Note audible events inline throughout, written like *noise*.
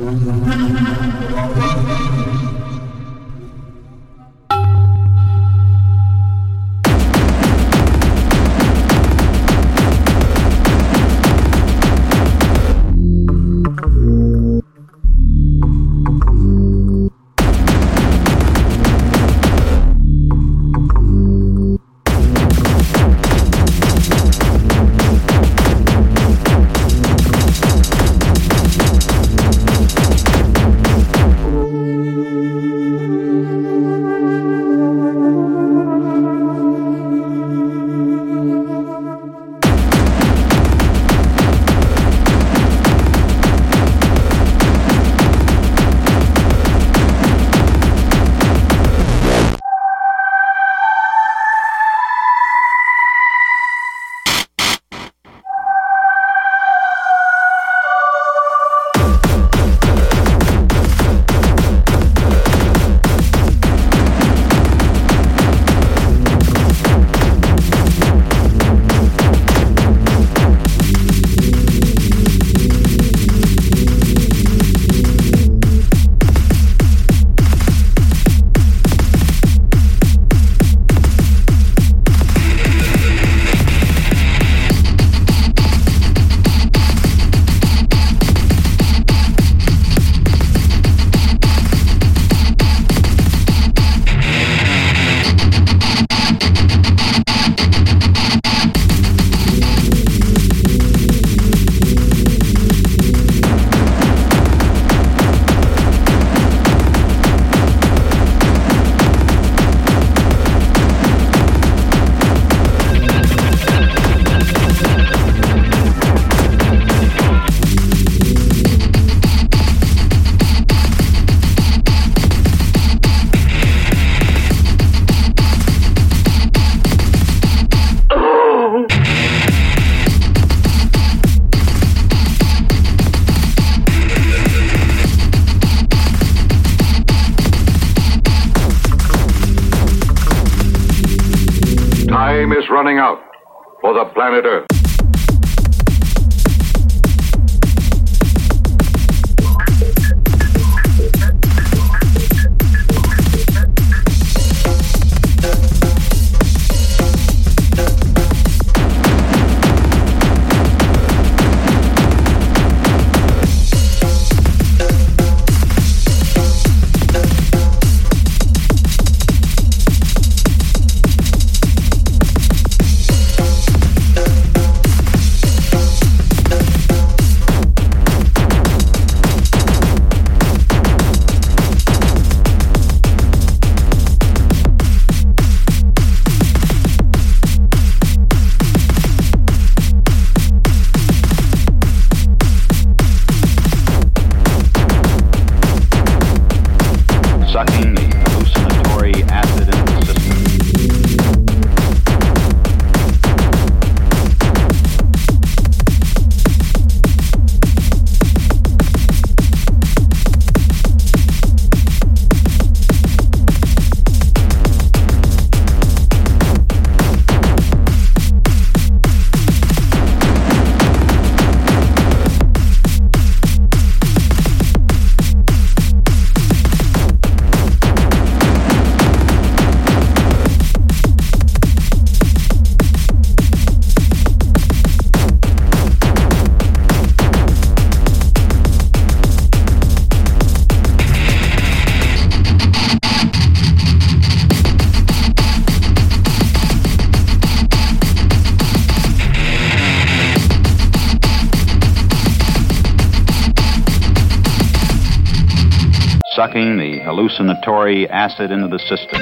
Música running out for the planet Earth. sucking the hallucinatory acid into the system.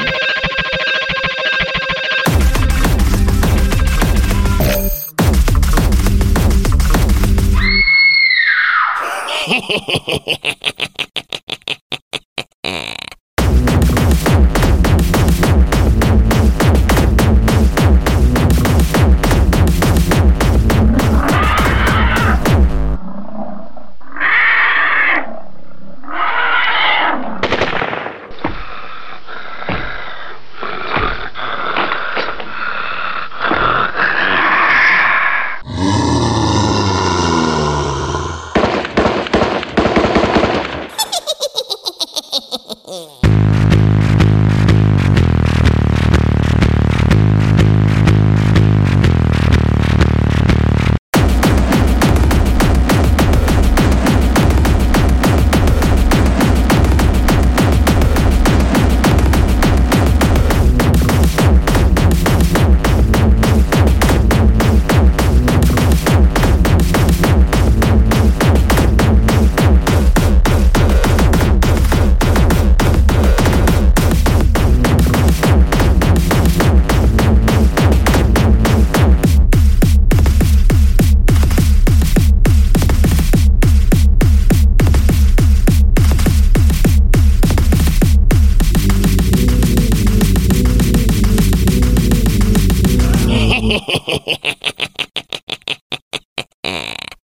*laughs* Hehehe